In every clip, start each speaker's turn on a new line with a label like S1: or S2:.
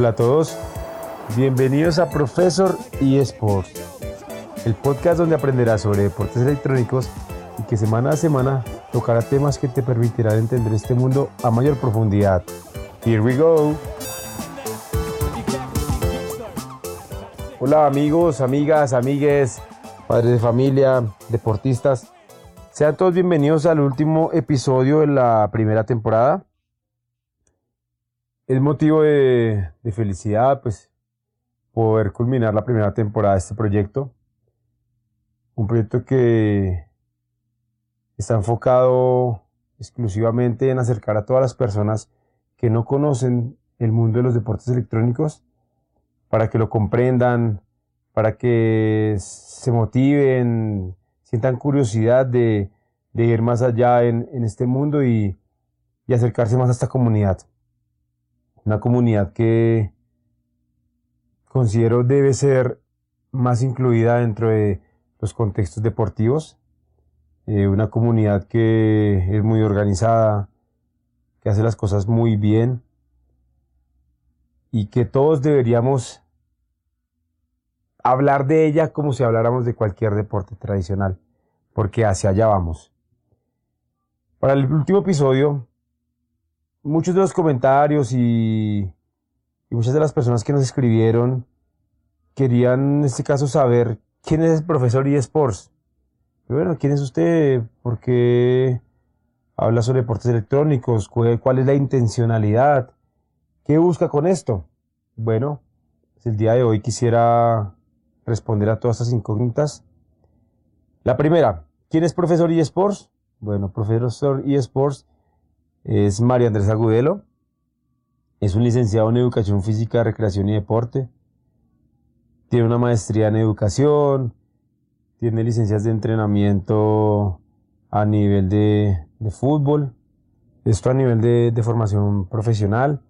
S1: Hola a todos, bienvenidos a Profesor eSports, el podcast donde aprenderás sobre deportes electrónicos y que semana a semana tocará temas que te permitirán entender este mundo a mayor profundidad. Here we go. Hola amigos, amigas, amigues, padres de familia, deportistas. Sean todos bienvenidos al último episodio de la primera temporada es motivo de, felicidad, pues, poder culminar la primera temporada de este proyecto. Un proyecto que está enfocado exclusivamente en acercar a todas las personas que no conocen el mundo de los deportes electrónicos para que lo comprendan, para que se motiven, sientan curiosidad de, ir más allá en, este mundo y acercarse más a esta comunidad una comunidad que considero debe ser más incluida dentro de los contextos deportivos, eh, una comunidad que es muy organizada, que hace las cosas muy bien y que todos deberíamos hablar de ella como si habláramos de cualquier deporte tradicional, porque hacia allá vamos. Para el último episodio muchos de los comentarios y, muchas de las personas que nos escribieron querían en este caso saber quién es el profesor eSports. Bueno, ¿quién es usted? ¿Por qué habla sobre deportes electrónicos? ¿Cuál es la intencionalidad? ¿Qué busca con esto? Bueno, pues el día de hoy quisiera responder a todas estas incógnitas. La primera, ¿quién es profesor eSports? Bueno, profesor eSports es Mario Andrés Agudelo. Es un licenciado en Educación Física, Recreación y Deporte. Tiene una maestría en Educación. Tiene licencias de entrenamiento a nivel de, fútbol. Esto a nivel de, formación profesional.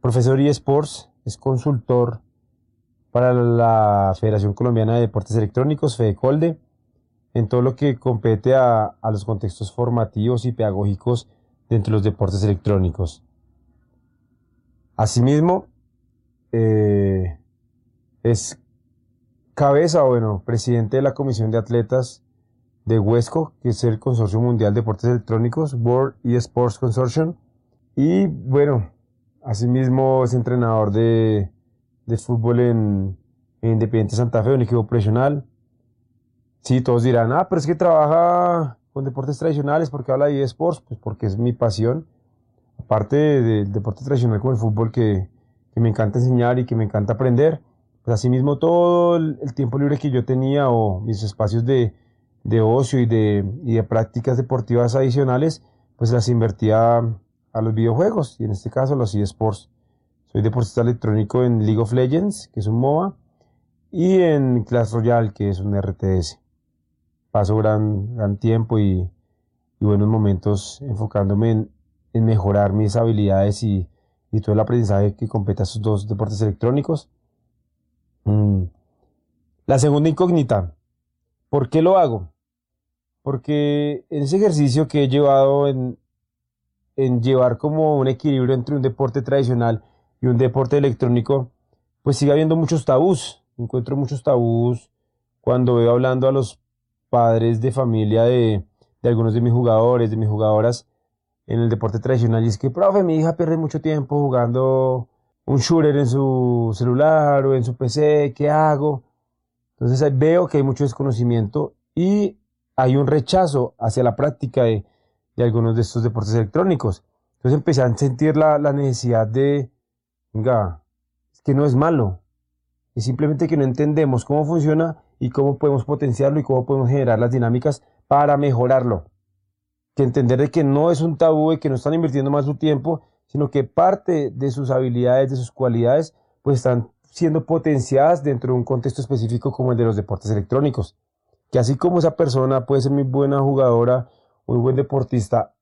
S1: Profesor eSports. Es consultor para la Federación Colombiana de Deportes Electrónicos, FEDECOLDE, en todo lo que compete a los contextos formativos y pedagógicos dentro de los deportes electrónicos. Asimismo, eh, es cabeza, bueno, presidente de la Comisión de Atletas de Huesco, que es el Consorcio Mundial de Deportes Electrónicos, World eSports Consortium. Y bueno, asimismo es entrenador de, fútbol en, en, Independiente Santa Fe, un equipo profesional. Sí, todos dirán, ah, pero es que trabaja con deportes tradicionales, porque habla de eSports, pues porque es mi pasión. Aparte del deporte tradicional como el fútbol que, me encanta enseñar y que me encanta aprender, pues asimismo todo el, tiempo libre que yo tenía o mis espacios de, ocio y de, de prácticas deportivas adicionales, pues las invertía a los videojuegos y en este caso los eSports. Soy deportista electrónico en League of Legends, que es un MOBA, y en Clash Royale, que es un RTS paso gran, gran tiempo y, buenos momentos enfocándome en, mejorar mis habilidades y, todo el aprendizaje que compete a esos dos deportes electrónicos. Mm. La segunda incógnita, ¿por qué lo hago? Porque en ese ejercicio que he llevado en llevar como un equilibrio entre un deporte tradicional y un deporte electrónico, pues sigue habiendo muchos tabús. Encuentro muchos tabús cuando veo hablando a los padres de familia de, algunos de mis jugadores, de mis jugadoras en el deporte tradicional. Y es que, profe, mi hija pierde mucho tiempo jugando un shooter en su celular o en su PC, ¿qué hago? Entonces veo que hay mucho desconocimiento y hay un rechazo hacia la práctica de, algunos de estos deportes electrónicos. Entonces empecé a sentir la, la necesidad de, venga, es que no es malo, es simplemente que no entendemos cómo funciona y cómo podemos potenciarlo y cómo podemos generar las dinámicas para mejorarlo. Que entender de que no es un tabú y que no están invirtiendo más su tiempo, sino que parte de sus habilidades, de sus cualidades, pues están siendo potenciadas dentro de un contexto específico como el de los deportes electrónicos. Que así como esa persona puede ser muy buena jugadora, muy buen deportista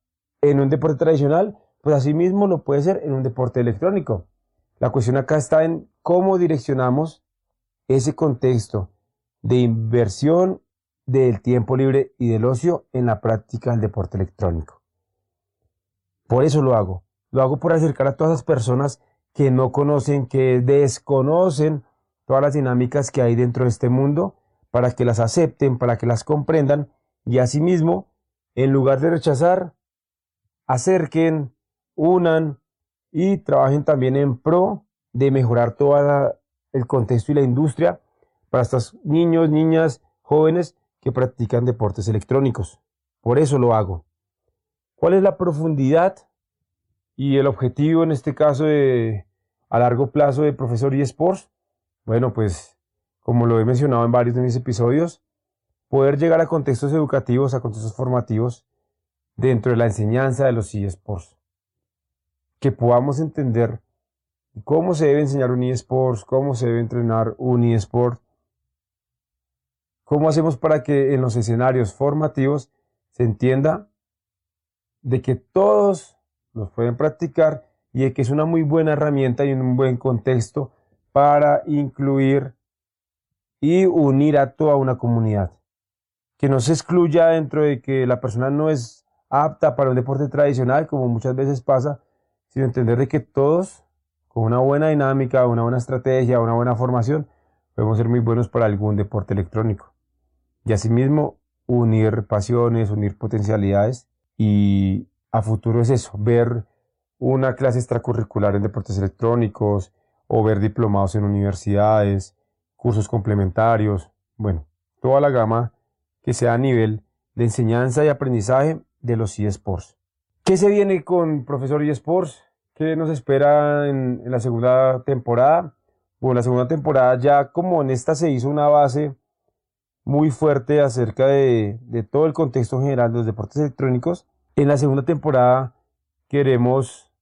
S1: en un deporte tradicional, pues así mismo lo puede ser en un deporte electrónico. La cuestión acá está en cómo direccionamos ese contexto de inversión del tiempo libre y del ocio en la práctica del deporte electrónico. Por eso lo hago. Lo hago por acercar a todas las personas que no conocen, que desconocen todas las dinámicas que hay dentro de este mundo, para que las acepten, para que las comprendan y asimismo, en lugar de rechazar, acerquen, unan y trabajen también en pro de mejorar todo el contexto y la industria para estos niños, niñas, jóvenes que practican deportes electrónicos. Por eso lo hago. ¿Cuál es la profundidad y el objetivo en este caso de, a largo plazo de Profesor eSports? Bueno, pues como lo he mencionado en varios de mis episodios, poder llegar a contextos educativos, a contextos formativos dentro de la enseñanza de los eSports. Que podamos entender cómo se debe enseñar un eSports, cómo se debe entrenar un eSport, cómo hacemos para que en los escenarios formativos se entienda de que todos los pueden practicar y de que es una muy buena herramienta y un buen contexto para incluir y unir a toda una comunidad. Que no se excluya dentro de que la persona no es apta para un deporte tradicional, como muchas veces pasa, sino entender de que todos, con una buena dinámica, una buena estrategia, una buena formación, podemos ser muy buenos para algún deporte electrónico. Y asimismo, unir pasiones, unir potencialidades y a futuro es eso, ver una clase extracurricular en deportes electrónicos o ver diplomados en universidades, cursos complementarios, bueno, toda la gama que sea a nivel de enseñanza y aprendizaje de los eSports. ¿Qué se viene con Profesor eSports? ¿Qué nos espera en, en la segunda temporada? Bueno, la segunda temporada ya como en esta se hizo una base muy fuerte acerca de, todo el contexto general de los deportes electrónicos. En la segunda temporada queremos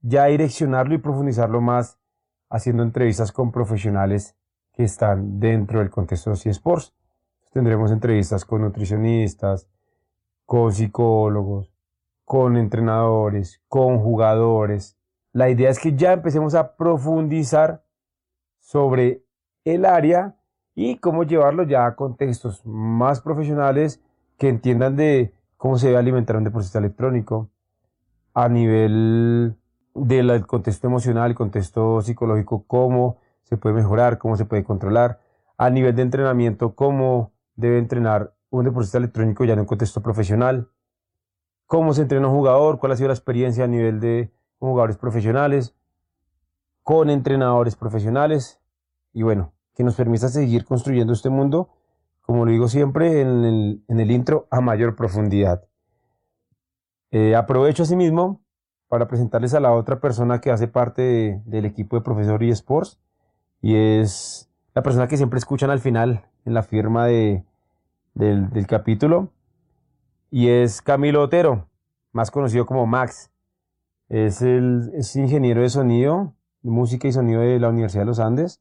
S1: ya direccionarlo y profundizarlo más haciendo entrevistas con profesionales que están dentro del contexto de los eSports. Tendremos entrevistas con nutricionistas, con psicólogos, con entrenadores, con jugadores. La idea es que ya empecemos a profundizar sobre el área y cómo llevarlo ya a contextos más profesionales que entiendan de cómo se debe alimentar un deportista electrónico a nivel del contexto emocional, el contexto psicológico, cómo se puede mejorar, cómo se puede controlar, a nivel de entrenamiento, cómo debe entrenar un deportista electrónico ya en un contexto profesional, cómo se entrena un jugador, cuál ha sido la experiencia a nivel de jugadores profesionales, con entrenadores profesionales. Y bueno, que nos permita seguir construyendo este mundo, como lo digo siempre en el, intro, a mayor profundidad. Eh, aprovecho asimismo para presentarles a la otra persona que hace parte del equipo de Profesor eSports y es la persona que siempre escuchan al final en la firma de, del, del capítulo y es Camilo Otero, más conocido como Max. Es, el, es ingeniero de sonido, música y sonido de la Universidad de los Andes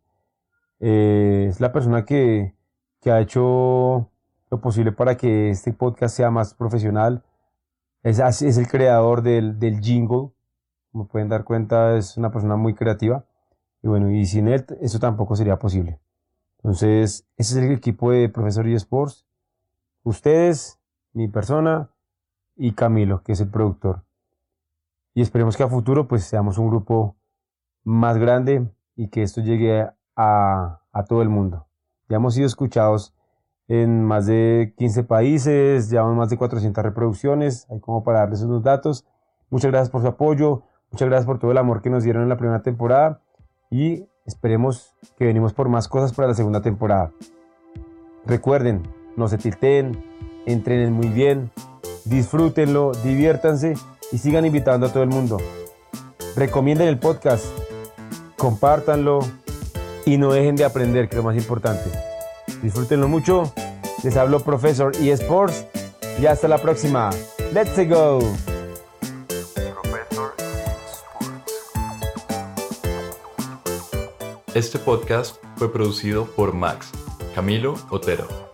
S1: eh, es la persona que, ha hecho lo posible para que este podcast sea más profesional. Es, es el creador del, del, jingle. Como pueden dar cuenta, es una persona muy creativa. Y bueno, y sin él eso tampoco sería posible. Entonces, ese es el equipo de Profesor eSports. Ustedes, mi persona y Camilo, que es el productor. Y esperemos que a futuro pues seamos un grupo más grande y que esto llegue a a, todo el mundo. Ya hemos sido escuchados en más de 15 países, llevamos más de 400 reproducciones, hay como para darles unos datos. Muchas gracias por su apoyo, muchas gracias por todo el amor que nos dieron en la primera temporada y esperemos que venimos por más cosas para la segunda temporada. Recuerden, no se tilteen, entrenen muy bien, disfrútenlo, diviértanse y sigan invitando a todo el mundo. Recomienden el podcast, compártanlo, y no dejen de aprender, que es lo más importante. Disfrútenlo mucho. Les hablo Profesor eSports y hasta la próxima. Let's go.
S2: Este podcast fue producido por Max, Camilo Otero.